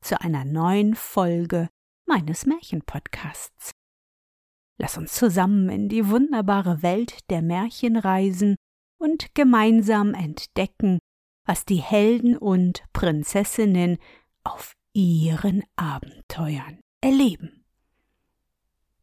zu einer neuen Folge meines Märchenpodcasts. Lass uns zusammen in die wunderbare Welt der Märchen reisen und gemeinsam entdecken, was die Helden und Prinzessinnen auf ihren Abenteuern erleben.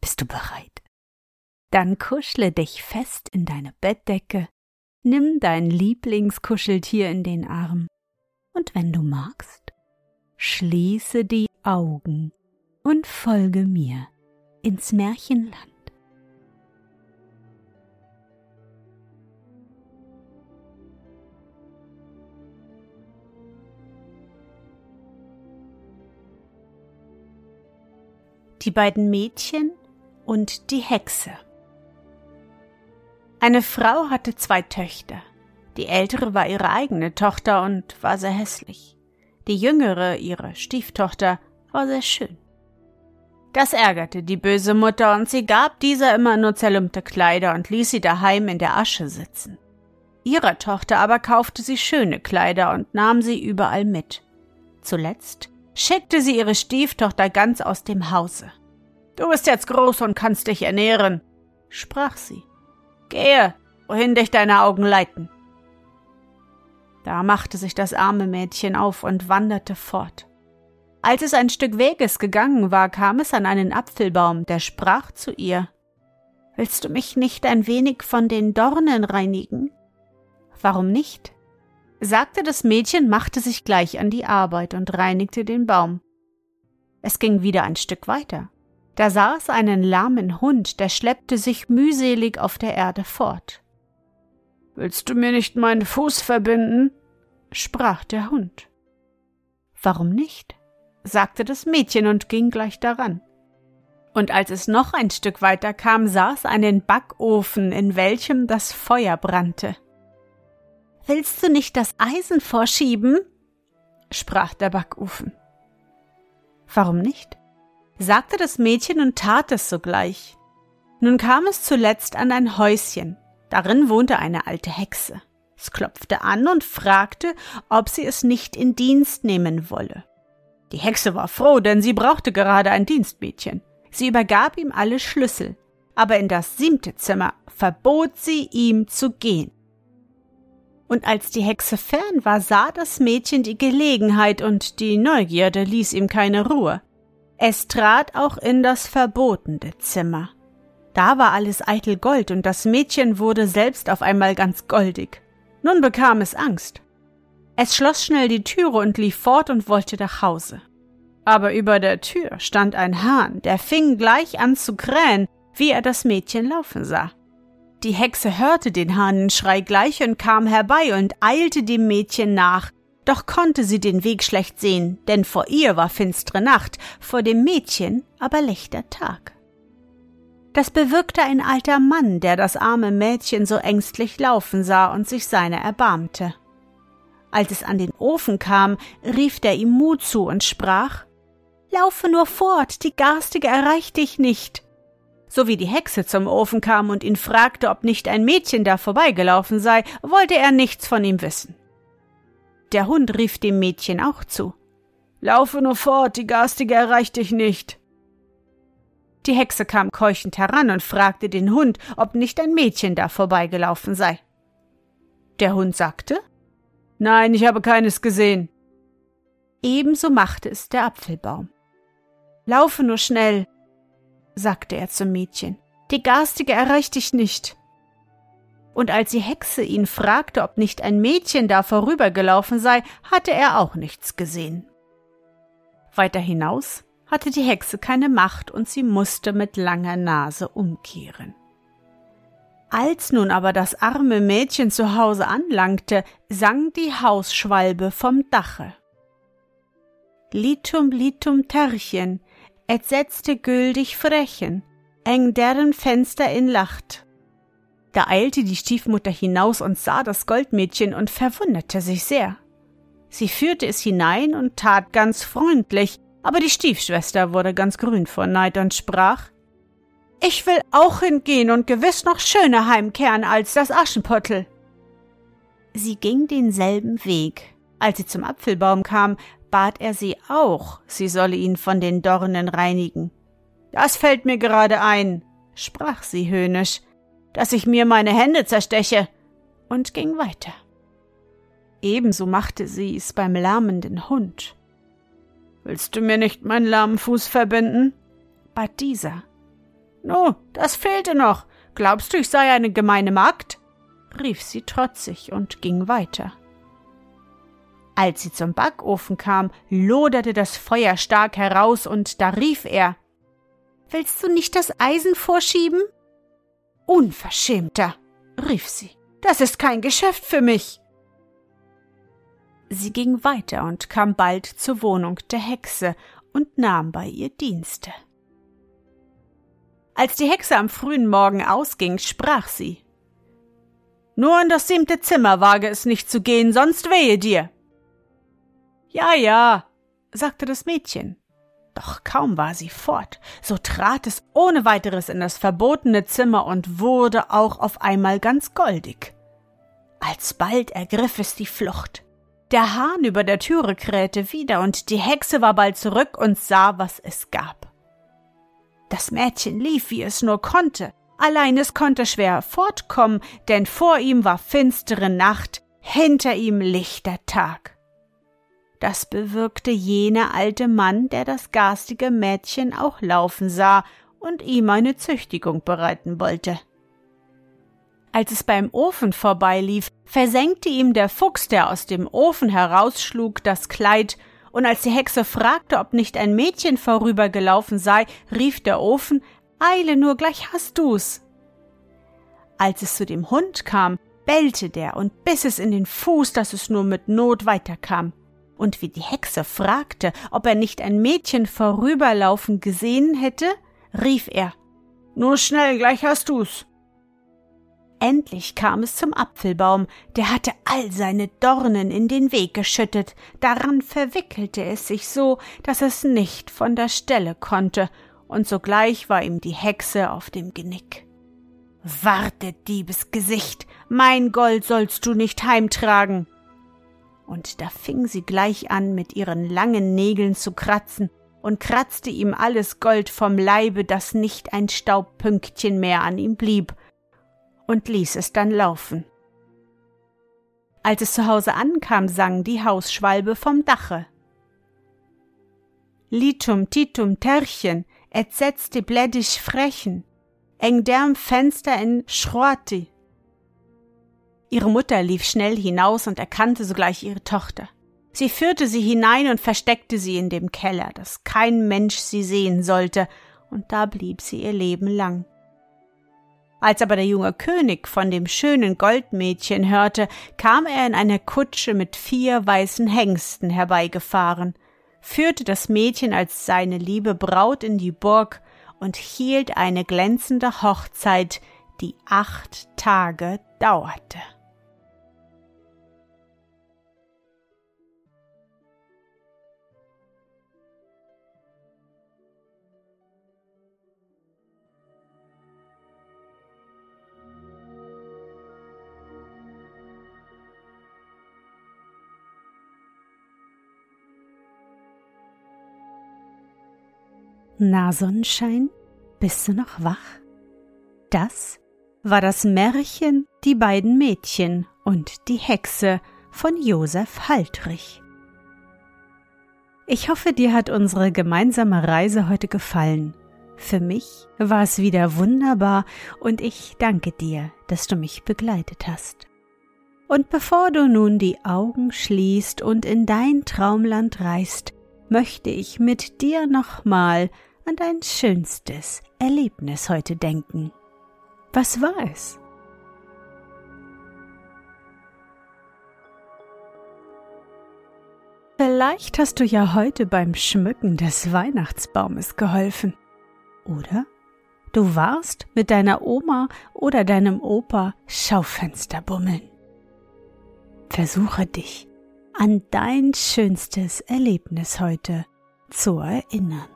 Bist du bereit? Dann kuschle dich fest in deine Bettdecke, nimm dein Lieblingskuscheltier in den Arm und wenn du magst, schließe die Augen und folge mir ins Märchenland. Die beiden Mädchen und die Hexe. Eine Frau hatte zwei Töchter. Die ältere war ihre eigene Tochter und war sehr hässlich. Die jüngere, ihre Stieftochter, war sehr schön. Das ärgerte die böse Mutter, und sie gab dieser immer nur zerlumpte Kleider und ließ sie daheim in der Asche sitzen. Ihrer Tochter aber kaufte sie schöne Kleider und nahm sie überall mit. Zuletzt schickte sie ihre Stieftochter ganz aus dem Hause. Du bist jetzt groß und kannst dich ernähren, sprach sie. Gehe, wohin dich deine Augen leiten. Da machte sich das arme Mädchen auf und wanderte fort. Als es ein Stück Weges gegangen war, kam es an einen Apfelbaum, der sprach zu ihr Willst du mich nicht ein wenig von den Dornen reinigen? Warum nicht? sagte das Mädchen, machte sich gleich an die Arbeit und reinigte den Baum. Es ging wieder ein Stück weiter. Da es einen lahmen Hund, der schleppte sich mühselig auf der Erde fort. Willst du mir nicht meinen Fuß verbinden? Sprach der Hund. Warum nicht? sagte das Mädchen und ging gleich daran. Und als es noch ein Stück weiter kam, es einen Backofen, in welchem das Feuer brannte. Willst du nicht das Eisen vorschieben? sprach der Backofen. Warum nicht? sagte das Mädchen und tat es sogleich. Nun kam es zuletzt an ein Häuschen. Darin wohnte eine alte Hexe. Es klopfte an und fragte, ob sie es nicht in Dienst nehmen wolle. Die Hexe war froh, denn sie brauchte gerade ein Dienstmädchen. Sie übergab ihm alle Schlüssel, aber in das siebte Zimmer verbot sie ihm zu gehen. Und als die Hexe fern war, sah das Mädchen die Gelegenheit und die Neugierde ließ ihm keine Ruhe. Es trat auch in das verbotene Zimmer. Da war alles eitel Gold und das Mädchen wurde selbst auf einmal ganz goldig. Nun bekam es Angst. Es schloss schnell die Türe und lief fort und wollte nach Hause. Aber über der Tür stand ein Hahn, der fing gleich an zu krähen, wie er das Mädchen laufen sah. Die Hexe hörte den Hahnenschrei gleich und kam herbei und eilte dem Mädchen nach, doch konnte sie den Weg schlecht sehen, denn vor ihr war finstere Nacht, vor dem Mädchen aber lichter Tag. Das bewirkte ein alter Mann, der das arme Mädchen so ängstlich laufen sah und sich seiner erbarmte. Als es an den Ofen kam, rief der ihm Mut zu und sprach Laufe nur fort, die Garstige erreicht dich nicht. So wie die Hexe zum Ofen kam und ihn fragte, ob nicht ein Mädchen da vorbeigelaufen sei, wollte er nichts von ihm wissen. Der Hund rief dem Mädchen auch zu Laufe nur fort, die Garstige erreicht dich nicht. Die Hexe kam keuchend heran und fragte den Hund, ob nicht ein Mädchen da vorbeigelaufen sei. Der Hund sagte Nein, ich habe keines gesehen. Ebenso machte es der Apfelbaum. Laufe nur schnell, sagte er zum Mädchen. Die Garstige erreicht dich nicht. Und als die Hexe ihn fragte, ob nicht ein Mädchen da vorübergelaufen sei, hatte er auch nichts gesehen. Weiter hinaus hatte die Hexe keine Macht und sie musste mit langer Nase umkehren. Als nun aber das arme Mädchen zu Hause anlangte, sang die Hausschwalbe vom Dache. Litum, litum, Terchen, et setzte gültig frechen, eng deren Fenster in Lacht. Da eilte die Stiefmutter hinaus und sah das Goldmädchen und verwunderte sich sehr. Sie führte es hinein und tat ganz freundlich, aber die Stiefschwester wurde ganz grün vor Neid und sprach Ich will auch hingehen und gewiss noch schöner heimkehren als das Aschenputtel. Sie ging denselben Weg. Als sie zum Apfelbaum kam, bat er sie auch, sie solle ihn von den Dornen reinigen. Das fällt mir gerade ein, sprach sie höhnisch, dass ich mir meine Hände zersteche, und ging weiter. Ebenso machte sie es beim lärmenden Hund. Willst du mir nicht meinen lahmen Fuß verbinden? bat dieser. Nu, das fehlte noch. Glaubst du, ich sei eine gemeine Magd? rief sie trotzig und ging weiter. Als sie zum Backofen kam, loderte das Feuer stark heraus, und da rief er Willst du nicht das Eisen vorschieben? Unverschämter, rief sie, das ist kein Geschäft für mich. Sie ging weiter und kam bald zur Wohnung der Hexe und nahm bei ihr Dienste. Als die Hexe am frühen Morgen ausging, sprach sie nur in das siebte Zimmer wage es nicht zu gehen, sonst wehe dir. Ja, ja, sagte das Mädchen. Doch kaum war sie fort, so trat es ohne weiteres in das verbotene Zimmer und wurde auch auf einmal ganz goldig. Alsbald ergriff es die Flucht. Der Hahn über der Türe krähte wieder, und die Hexe war bald zurück und sah, was es gab. Das Mädchen lief, wie es nur konnte, Allein es konnte schwer fortkommen, denn vor ihm war finstere Nacht, hinter ihm lichter Tag. Das bewirkte jener alte Mann, der das garstige Mädchen auch laufen sah und ihm eine Züchtigung bereiten wollte. Als es beim Ofen vorbeilief, versenkte ihm der Fuchs, der aus dem Ofen herausschlug, das Kleid, und als die Hexe fragte, ob nicht ein Mädchen vorübergelaufen sei, rief der Ofen Eile nur, gleich hast du's. Als es zu dem Hund kam, bellte der und biss es in den Fuß, dass es nur mit Not weiterkam. Und wie die Hexe fragte, ob er nicht ein Mädchen vorüberlaufen gesehen hätte, rief er Nur schnell, gleich hast du's. Endlich kam es zum Apfelbaum, der hatte all seine Dornen in den Weg geschüttet, daran verwickelte es sich so, dass es nicht von der Stelle konnte, und sogleich war ihm die Hexe auf dem Genick. Warte, Diebesgesicht, mein Gold sollst du nicht heimtragen. Und da fing sie gleich an, mit ihren langen Nägeln zu kratzen und kratzte ihm alles Gold vom Leibe, dass nicht ein Staubpünktchen mehr an ihm blieb, und ließ es dann laufen. Als es zu Hause ankam, sang die Hausschwalbe vom Dache. Litum titum Terchen, et setzte blädisch frechen, eng derm Fenster in Schroati. Ihre Mutter lief schnell hinaus und erkannte sogleich ihre Tochter. Sie führte sie hinein und versteckte sie in dem Keller, dass kein Mensch sie sehen sollte, und da blieb sie ihr Leben lang. Als aber der junge König von dem schönen Goldmädchen hörte, kam er in einer Kutsche mit vier weißen Hengsten herbeigefahren, führte das Mädchen als seine liebe Braut in die Burg und hielt eine glänzende Hochzeit, die acht Tage dauerte. Na Sonnenschein, bist du noch wach? Das war das Märchen Die beiden Mädchen und die Hexe von Josef Haltrich. Ich hoffe, dir hat unsere gemeinsame Reise heute gefallen. Für mich war es wieder wunderbar und ich danke dir, dass du mich begleitet hast. Und bevor du nun die Augen schließt und in dein Traumland reist, möchte ich mit dir nochmal an dein schönstes Erlebnis heute denken. Was war es? Vielleicht hast du ja heute beim Schmücken des Weihnachtsbaumes geholfen. Oder du warst mit deiner Oma oder deinem Opa Schaufenster bummeln. Versuche dich an dein schönstes Erlebnis heute zu erinnern.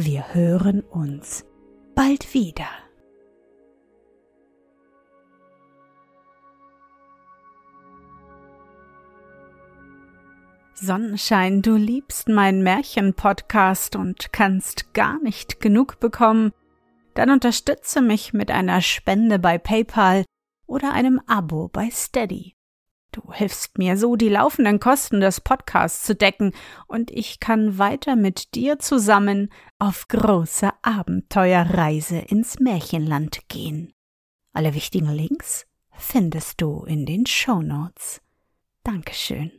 Wir hören uns bald wieder. Sonnenschein, du liebst meinen Märchen-Podcast und kannst gar nicht genug bekommen, dann unterstütze mich mit einer Spende bei PayPal oder einem Abo bei Steady. Du hilfst mir so, die laufenden Kosten des Podcasts zu decken, und ich kann weiter mit dir zusammen auf große Abenteuerreise ins Märchenland gehen. Alle wichtigen Links findest du in den Show Notes. Dankeschön.